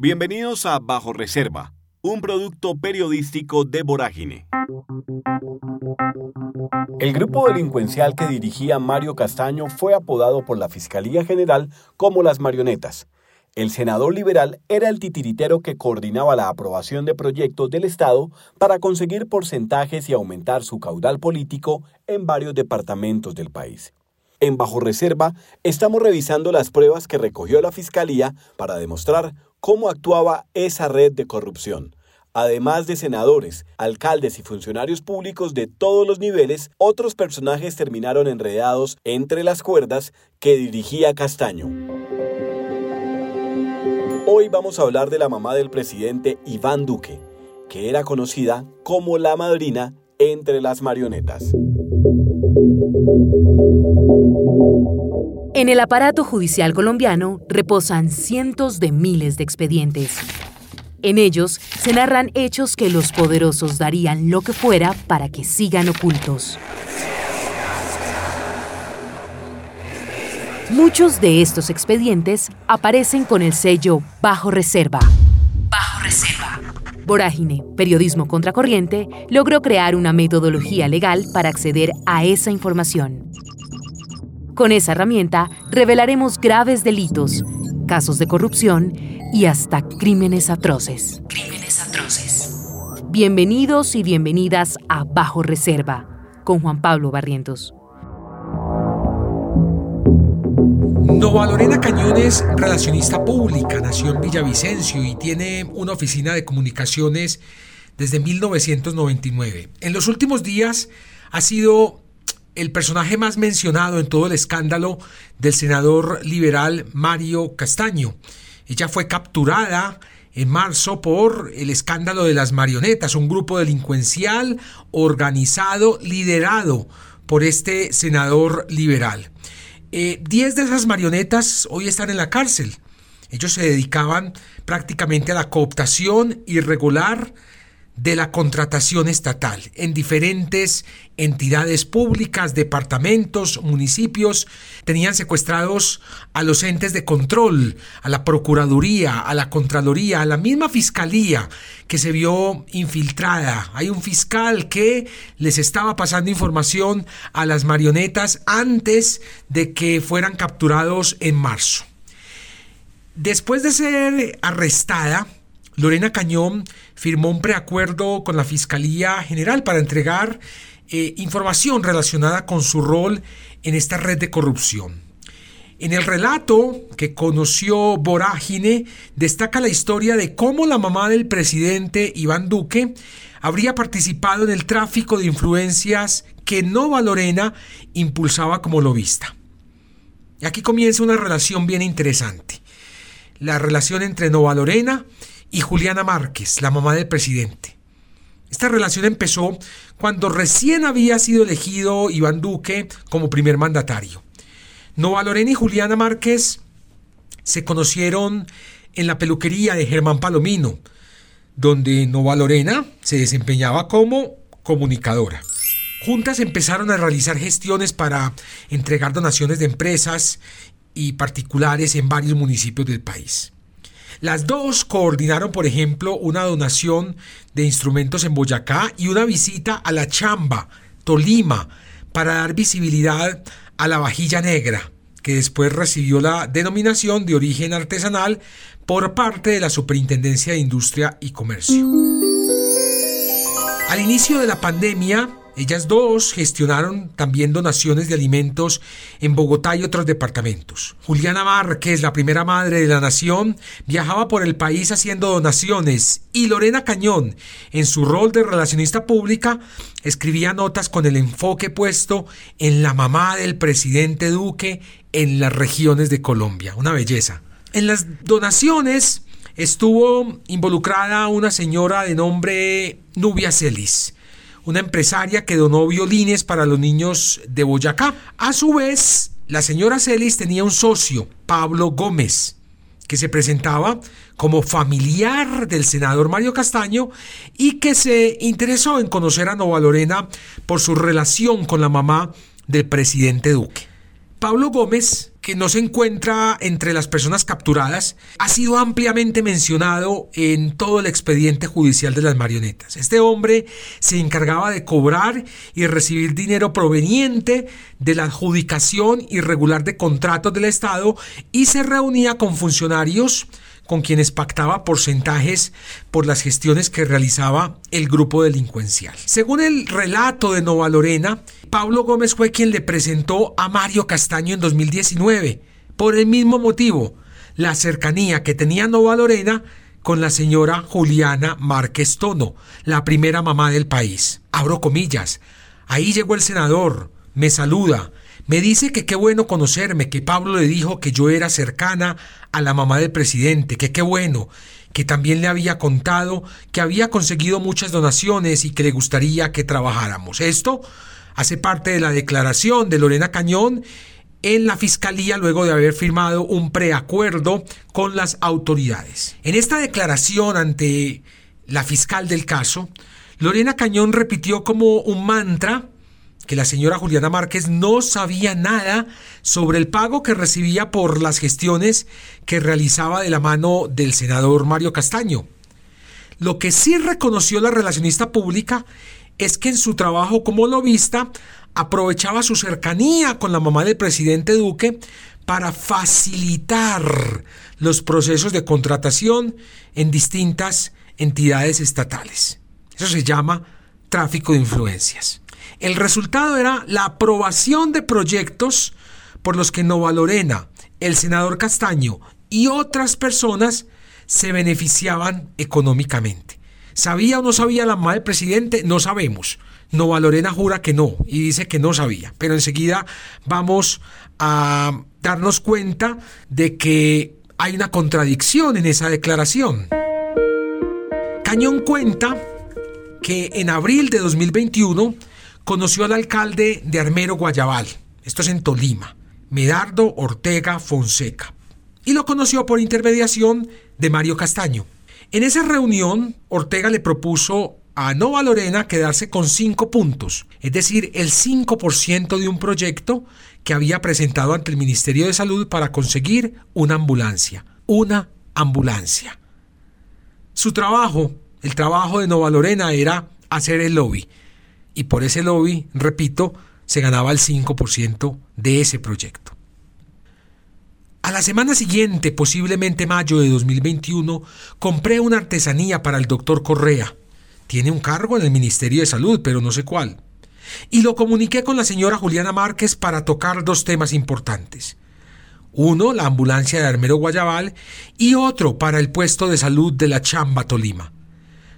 Bienvenidos a Bajo Reserva, un producto periodístico de Vorágine. El grupo delincuencial que dirigía Mario Castaño fue apodado por la Fiscalía General como las marionetas. El senador liberal era el titiritero que coordinaba la aprobación de proyectos del Estado para conseguir porcentajes y aumentar su caudal político en varios departamentos del país. En Bajo Reserva estamos revisando las pruebas que recogió la Fiscalía para demostrar cómo actuaba esa red de corrupción. Además de senadores, alcaldes y funcionarios públicos de todos los niveles, otros personajes terminaron enredados entre las cuerdas que dirigía Castaño. Hoy vamos a hablar de la mamá del presidente Iván Duque, que era conocida como la madrina entre las marionetas. En el aparato judicial colombiano reposan cientos de miles de expedientes. En ellos se narran hechos que los poderosos darían lo que fuera para que sigan ocultos. Muchos de estos expedientes aparecen con el sello Bajo Reserva. Bajo Reserva. Vorágine, Periodismo Contracorriente, logró crear una metodología legal para acceder a esa información. Con esa herramienta revelaremos graves delitos, casos de corrupción y hasta crímenes atroces. Crímenes atroces. Bienvenidos y bienvenidas a Bajo Reserva con Juan Pablo Barrientos. Nova Lorena Cañones, relacionista pública, nació en Villavicencio y tiene una oficina de comunicaciones desde 1999. En los últimos días ha sido el personaje más mencionado en todo el escándalo del senador liberal Mario Castaño. Ella fue capturada en marzo por el escándalo de las marionetas, un grupo delincuencial organizado, liderado por este senador liberal. Eh, diez de esas marionetas hoy están en la cárcel. Ellos se dedicaban prácticamente a la cooptación irregular de la contratación estatal en diferentes entidades públicas, departamentos, municipios, tenían secuestrados a los entes de control, a la Procuraduría, a la Contraloría, a la misma Fiscalía que se vio infiltrada. Hay un fiscal que les estaba pasando información a las marionetas antes de que fueran capturados en marzo. Después de ser arrestada, Lorena Cañón firmó un preacuerdo con la Fiscalía General para entregar eh, información relacionada con su rol en esta red de corrupción. En el relato que conoció Vorágine destaca la historia de cómo la mamá del presidente Iván Duque habría participado en el tráfico de influencias que Nova Lorena impulsaba como lobista. Y aquí comienza una relación bien interesante. La relación entre Nova Lorena y Juliana Márquez, la mamá del presidente. Esta relación empezó cuando recién había sido elegido Iván Duque como primer mandatario. Nova Lorena y Juliana Márquez se conocieron en la peluquería de Germán Palomino, donde Nova Lorena se desempeñaba como comunicadora. Juntas empezaron a realizar gestiones para entregar donaciones de empresas y particulares en varios municipios del país. Las dos coordinaron, por ejemplo, una donación de instrumentos en Boyacá y una visita a La Chamba, Tolima, para dar visibilidad a la vajilla negra, que después recibió la denominación de origen artesanal por parte de la Superintendencia de Industria y Comercio. Al inicio de la pandemia, ellas dos gestionaron también donaciones de alimentos en Bogotá y otros departamentos. Juliana Márquez, la primera madre de la nación, viajaba por el país haciendo donaciones y Lorena Cañón, en su rol de relacionista pública, escribía notas con el enfoque puesto en la mamá del presidente Duque en las regiones de Colombia. Una belleza. En las donaciones estuvo involucrada una señora de nombre Nubia Celis una empresaria que donó violines para los niños de Boyacá. A su vez, la señora Celis tenía un socio, Pablo Gómez, que se presentaba como familiar del senador Mario Castaño y que se interesó en conocer a Nova Lorena por su relación con la mamá del presidente Duque. Pablo Gómez, que no se encuentra entre las personas capturadas, ha sido ampliamente mencionado en todo el expediente judicial de las marionetas. Este hombre se encargaba de cobrar y recibir dinero proveniente de la adjudicación irregular de contratos del Estado y se reunía con funcionarios con quienes pactaba porcentajes por las gestiones que realizaba el grupo delincuencial. Según el relato de Nova Lorena, Pablo Gómez fue quien le presentó a Mario Castaño en 2019, por el mismo motivo, la cercanía que tenía Nova Lorena con la señora Juliana Márquez Tono, la primera mamá del país. Abro comillas. Ahí llegó el senador, me saluda, me dice que qué bueno conocerme, que Pablo le dijo que yo era cercana a la mamá del presidente, que qué bueno, que también le había contado que había conseguido muchas donaciones y que le gustaría que trabajáramos. Esto hace parte de la declaración de Lorena Cañón en la fiscalía luego de haber firmado un preacuerdo con las autoridades. En esta declaración ante la fiscal del caso, Lorena Cañón repitió como un mantra que la señora Juliana Márquez no sabía nada sobre el pago que recibía por las gestiones que realizaba de la mano del senador Mario Castaño. Lo que sí reconoció la relacionista pública es que en su trabajo como lobista aprovechaba su cercanía con la mamá del presidente Duque para facilitar los procesos de contratación en distintas entidades estatales. Eso se llama tráfico de influencias. El resultado era la aprobación de proyectos por los que Nova Lorena, el senador Castaño y otras personas se beneficiaban económicamente. ¿Sabía o no sabía la mamá del presidente? No sabemos. Nova Lorena jura que no y dice que no sabía. Pero enseguida vamos a darnos cuenta de que hay una contradicción en esa declaración. Cañón cuenta que en abril de 2021 conoció al alcalde de Armero Guayabal, esto es en Tolima, Medardo Ortega Fonseca, y lo conoció por intermediación de Mario Castaño. En esa reunión, Ortega le propuso a Nova Lorena quedarse con cinco puntos, es decir, el 5% de un proyecto que había presentado ante el Ministerio de Salud para conseguir una ambulancia. Una ambulancia. Su trabajo, el trabajo de Nova Lorena era hacer el lobby, y por ese lobby, repito, se ganaba el 5% de ese proyecto. A la semana siguiente, posiblemente mayo de 2021, compré una artesanía para el doctor Correa. Tiene un cargo en el Ministerio de Salud, pero no sé cuál. Y lo comuniqué con la señora Juliana Márquez para tocar dos temas importantes. Uno, la ambulancia de Armero Guayabal, y otro para el puesto de salud de la Chamba Tolima.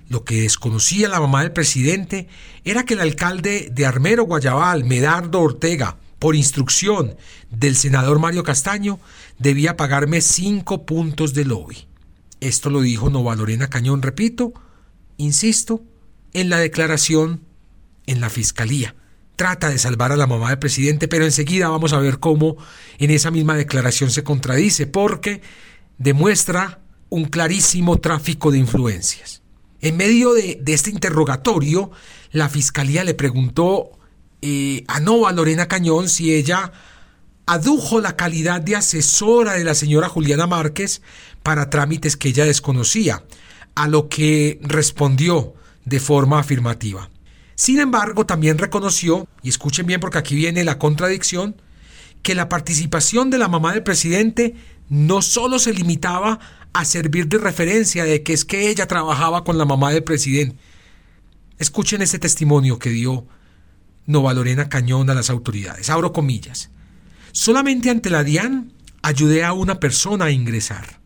Lo que desconocía la mamá del presidente era que el alcalde de Armero Guayabal, Medardo Ortega, por instrucción del senador Mario Castaño, debía pagarme cinco puntos de lobby. Esto lo dijo Nova Lorena Cañón, repito, insisto, en la declaración en la fiscalía. Trata de salvar a la mamá del presidente, pero enseguida vamos a ver cómo en esa misma declaración se contradice, porque demuestra un clarísimo tráfico de influencias. En medio de, este interrogatorio, la fiscalía le preguntó eh, a Nova Lorena Cañón si ella adujo la calidad de asesora de la señora Juliana Márquez para trámites que ella desconocía, a lo que respondió de forma afirmativa. Sin embargo, también reconoció, y escuchen bien porque aquí viene la contradicción, que la participación de la mamá del presidente no solo se limitaba a servir de referencia de que es que ella trabajaba con la mamá del presidente. Escuchen ese testimonio que dio Nova Lorena Cañón a las autoridades. Abro comillas. Solamente ante la DIAN ayudé a una persona a ingresar.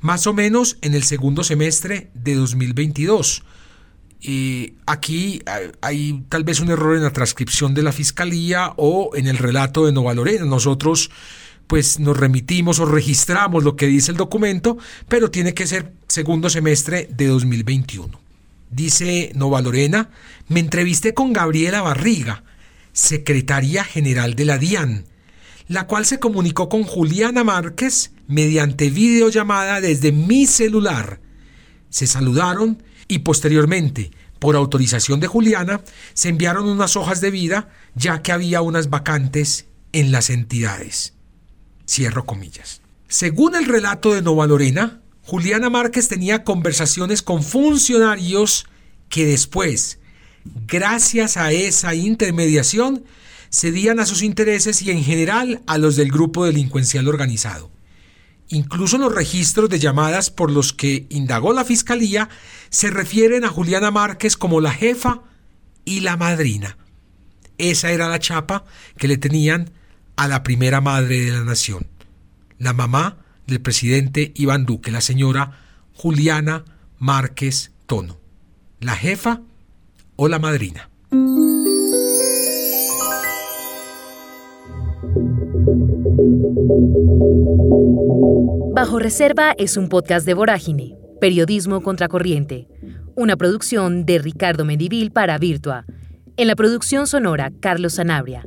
Más o menos en el segundo semestre de 2022. Y aquí hay tal vez un error en la transcripción de la fiscalía o en el relato de Nova Lorena. Nosotros pues nos remitimos o registramos lo que dice el documento, pero tiene que ser segundo semestre de 2021. Dice Nova Lorena, me entrevisté con Gabriela Barriga, secretaria general de la DIAN, la cual se comunicó con Juliana Márquez mediante videollamada desde mi celular. Se saludaron y posteriormente, por autorización de Juliana, se enviaron unas hojas de vida ya que había unas vacantes en las entidades. Cierro comillas. Según el relato de Nova Lorena, Juliana Márquez tenía conversaciones con funcionarios que después, gracias a esa intermediación, cedían a sus intereses y en general a los del grupo delincuencial organizado. Incluso los registros de llamadas por los que indagó la fiscalía se refieren a Juliana Márquez como la jefa y la madrina. Esa era la chapa que le tenían a la primera madre de la nación, la mamá del presidente Iván Duque, la señora Juliana Márquez Tono, la jefa o la madrina. Bajo Reserva es un podcast de Vorágine, Periodismo Contracorriente, una producción de Ricardo Medivil para Virtua. En la producción sonora, Carlos Sanabria.